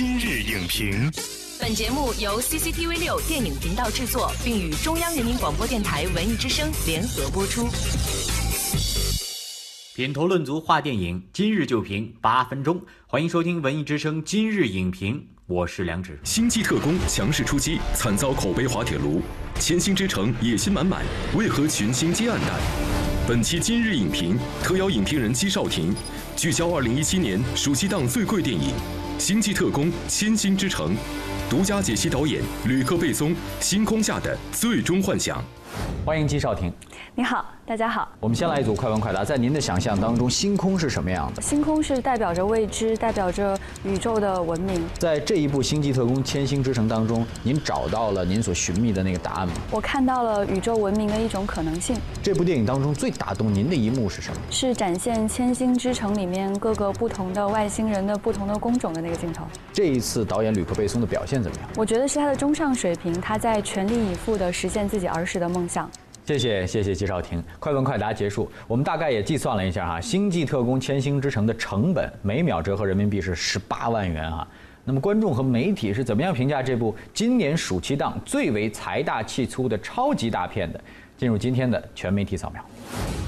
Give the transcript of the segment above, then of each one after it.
今日影评，本节目由 CCTV 六电影频道制作，并与中央人民广播电台文艺之声联合播出。品头论足话电影，今日就评八分钟。欢迎收听文艺之声今日影评，我是梁植。星际特工强势出击，惨遭口碑滑铁卢。千星之城野心满满，为何群星皆黯淡？本期今日影评特邀影评人姬少廷，聚焦二零一七年暑期档最贵电影《星际特工：千星之城》，独家解析导演吕克·贝松《星空下的最终幻想》。欢迎姬少廷。你好，大家好。我们先来一组快问快答。在您的想象当中，星空是什么样的？星空是代表着未知，代表着宇宙的文明。在这一部《星际特工：千星之城》当中，您找到了您所寻觅的那个答案吗？我看到了宇宙文明的一种可能性。这部电影当中最打动您的一幕是什么？是展现千星之城里面各个不同的外星人的不同的工种的那个镜头。这一次导演吕克·贝松的表现怎么样？我觉得是他的中上水平，他在全力以赴地实现自己儿时的梦想。谢谢谢谢季少廷，快问快答结束。我们大概也计算了一下哈，《星际特工：千星之城》的成本每秒折合人民币是十八万元哈。那么观众和媒体是怎么样评价这部今年暑期档最为财大气粗的超级大片的？进入今天的全媒体扫描。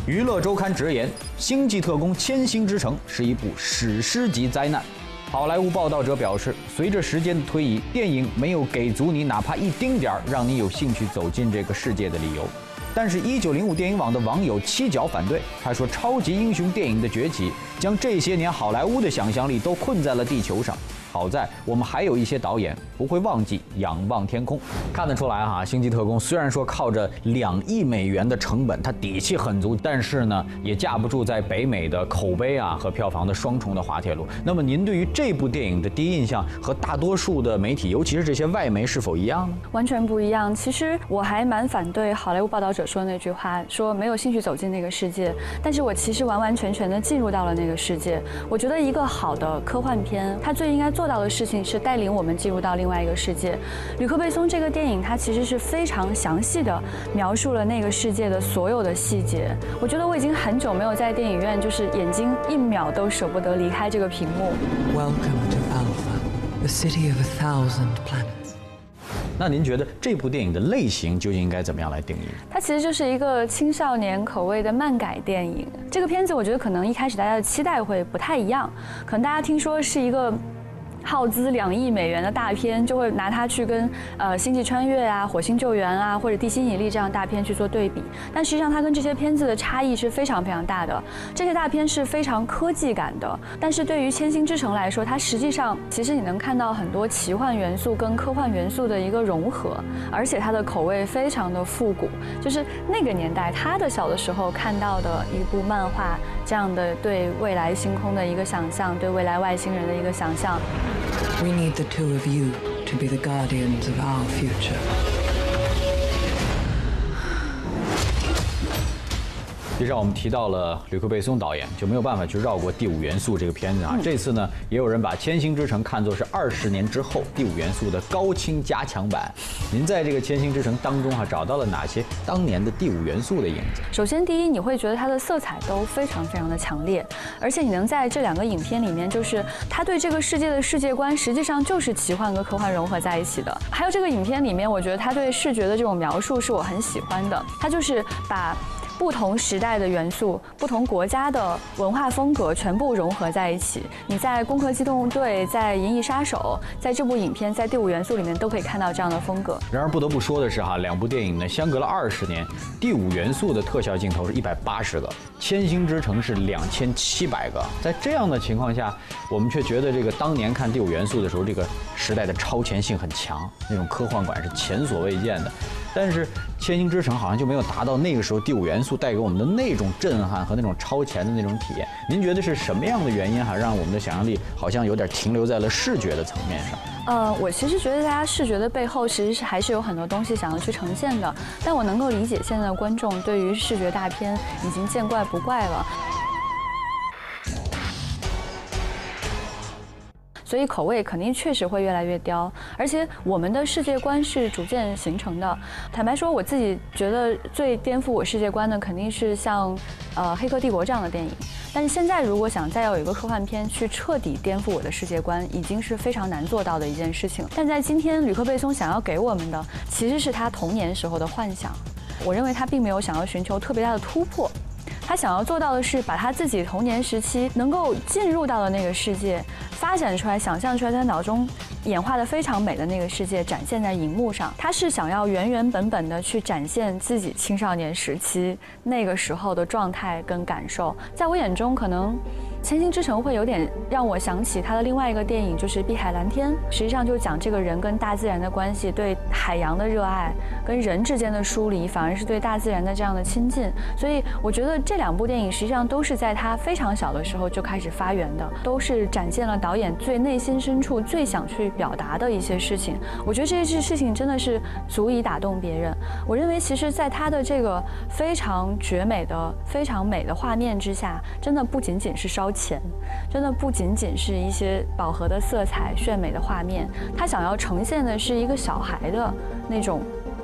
娱乐周刊直言，《星际特工：千星之城》是一部史诗级灾难。好莱坞报道者表示，随着时间的推移，电影没有给足你哪怕一丁点儿让你有兴趣走进这个世界的理由。但是，一九零五电影网的网友七角反对。他说：“超级英雄电影的崛起，将这些年好莱坞的想象力都困在了地球上。”好在我们还有一些导演不会忘记仰望天空，看得出来哈，《星际特工》虽然说靠着两亿美元的成本，它底气很足，但是呢，也架不住在北美的口碑啊和票房的双重的滑铁卢。那么您对于这部电影的第一印象和大多数的媒体，尤其是这些外媒是否一样呢？完全不一样。其实我还蛮反对好莱坞报道者说的那句话，说没有兴趣走进那个世界。但是我其实完完全全的进入到了那个世界。我觉得一个好的科幻片，它最应该。做到的事情是带领我们进入到另外一个世界。吕克·贝松这个电影，它其实是非常详细的描述了那个世界的所有的细节。我觉得我已经很久没有在电影院，就是眼睛一秒都舍不得离开这个屏幕。Welcome to Alpha, the city of a thousand planets. 那您觉得这部电影的类型究竟应该怎么样来定义？它其实就是一个青少年口味的漫改电影。这个片子，我觉得可能一开始大家的期待会不太一样，可能大家听说是一个。耗资两亿美元的大片，就会拿它去跟呃《星际穿越》啊、《火星救援》啊或者《地心引力》这样大片去做对比，但实际上它跟这些片子的差异是非常非常大的。这些大片是非常科技感的，但是对于《千星之城》来说，它实际上其实你能看到很多奇幻元素跟科幻元素的一个融合，而且它的口味非常的复古，就是那个年代他的小的时候看到的一部漫画这样的对未来星空的一个想象，对未来外星人的一个想象。We need the two of you to be the guardians of our future. 实际上，我们提到了吕克·贝松导演，就没有办法去绕过《第五元素》这个片子啊。这次呢，也有人把《千星之城》看作是二十年之后《第五元素》的高清加强版。您在这个《千星之城》当中哈，找到了哪些当年的《第五元素》的影子？首先，第一，你会觉得它的色彩都非常非常的强烈，而且你能在这两个影片里面，就是他对这个世界的世界观，实际上就是奇幻和科幻融合在一起的。还有这个影片里面，我觉得他对视觉的这种描述是我很喜欢的，他就是把。不同时代的元素，不同国家的文化风格，全部融合在一起。你在《攻壳机动队》、在《银翼杀手》、在这部影片、在《第五元素》里面都可以看到这样的风格。然而不得不说的是，哈，两部电影呢相隔了二十年，《第五元素》的特效镜头是一百八十个，《千星之城》是两千七百个。在这样的情况下，我们却觉得这个当年看《第五元素》的时候，这个时代的超前性很强，那种科幻感是前所未见的。但是《千星之城》好像就没有达到那个时候第五元素带给我们的那种震撼和那种超前的那种体验。您觉得是什么样的原因哈，让我们的想象力好像有点停留在了视觉的层面上？呃，我其实觉得大家视觉的背后其实是还是有很多东西想要去呈现的。但我能够理解现在的观众对于视觉大片已经见怪不怪了。所以口味肯定确实会越来越刁，而且我们的世界观是逐渐形成的。坦白说，我自己觉得最颠覆我世界观的肯定是像，呃，《黑客帝国》这样的电影。但是现在如果想再要有一个科幻片去彻底颠覆我的世界观，已经是非常难做到的一件事情。但在今天，吕克贝松想要给我们的，其实是他童年时候的幻想。我认为他并没有想要寻求特别大的突破。他想要做到的是，把他自己童年时期能够进入到的那个世界，发展出来、想象出来，他脑中演化的非常美的那个世界，展现在荧幕上。他是想要原原本本的去展现自己青少年时期那个时候的状态跟感受。在我眼中，可能。《千星之城》会有点让我想起他的另外一个电影，就是《碧海蓝天》。实际上就讲这个人跟大自然的关系，对海洋的热爱，跟人之间的疏离，反而是对大自然的这样的亲近。所以我觉得这两部电影实际上都是在他非常小的时候就开始发源的，都是展现了导演最内心深处最想去表达的一些事情。我觉得这些事情真的是足以打动别人。我认为，其实，在他的这个非常绝美的、非常美的画面之下，真的不仅仅是烧。钱，真的不仅仅是一些饱和的色彩、炫美的画面，他想要呈现的是一个小孩的那种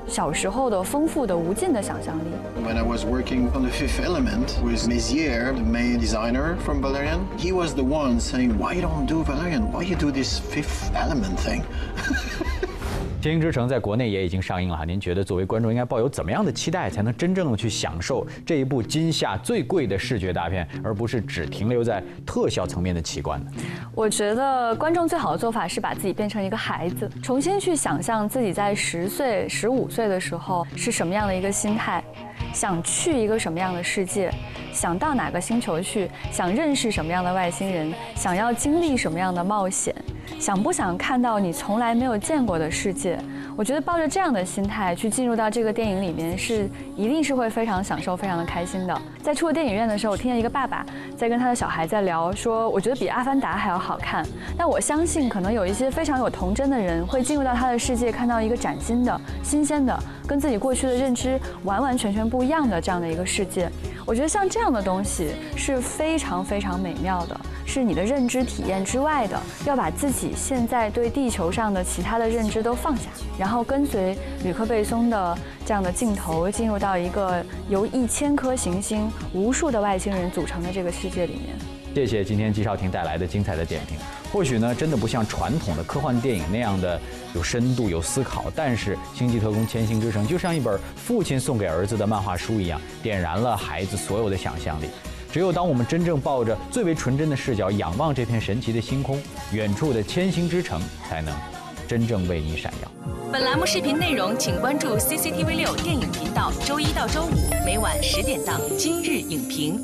小时候的丰富的、无尽的想象力。When I was working on the Fifth Element with Mézières, the main designer from Valerian, he was the one saying, "Why you don't do Valerian? Why you do this Fifth Element thing?"《天鹰之城》在国内也已经上映了哈，您觉得作为观众应该抱有怎么样的期待，才能真正的去享受这一部今夏最贵的视觉大片，而不是只停留在特效层面的奇观呢？我觉得观众最好的做法是把自己变成一个孩子，重新去想象自己在十岁、十五岁的时候是什么样的一个心态，想去一个什么样的世界，想到哪个星球去，想认识什么样的外星人，想要经历什么样的冒险。想不想看到你从来没有见过的世界？我觉得抱着这样的心态去进入到这个电影里面，是一定是会非常享受、非常的开心的。在出了电影院的时候，我听见一个爸爸在跟他的小孩在聊，说我觉得比《阿凡达》还要好看。但我相信，可能有一些非常有童真的人会进入到他的世界，看到一个崭新的、新鲜的，跟自己过去的认知完完全全不一样的这样的一个世界。我觉得像这样的东西是非常非常美妙的。是你的认知体验之外的，要把自己现在对地球上的其他的认知都放下，然后跟随吕克贝松的这样的镜头，进入到一个由一千颗行星、无数的外星人组成的这个世界里面。谢谢今天季少廷带来的精彩的点评。或许呢，真的不像传统的科幻电影那样的有深度、有思考，但是《星际特工：千星之城》就像一本父亲送给儿子的漫画书一样，点燃了孩子所有的想象力。只有当我们真正抱着最为纯真的视角仰望这片神奇的星空，远处的千星之城才能真正为你闪耀。本栏目视频内容，请关注 CCTV 六电影频道，周一到周五每晚十点档《今日影评》。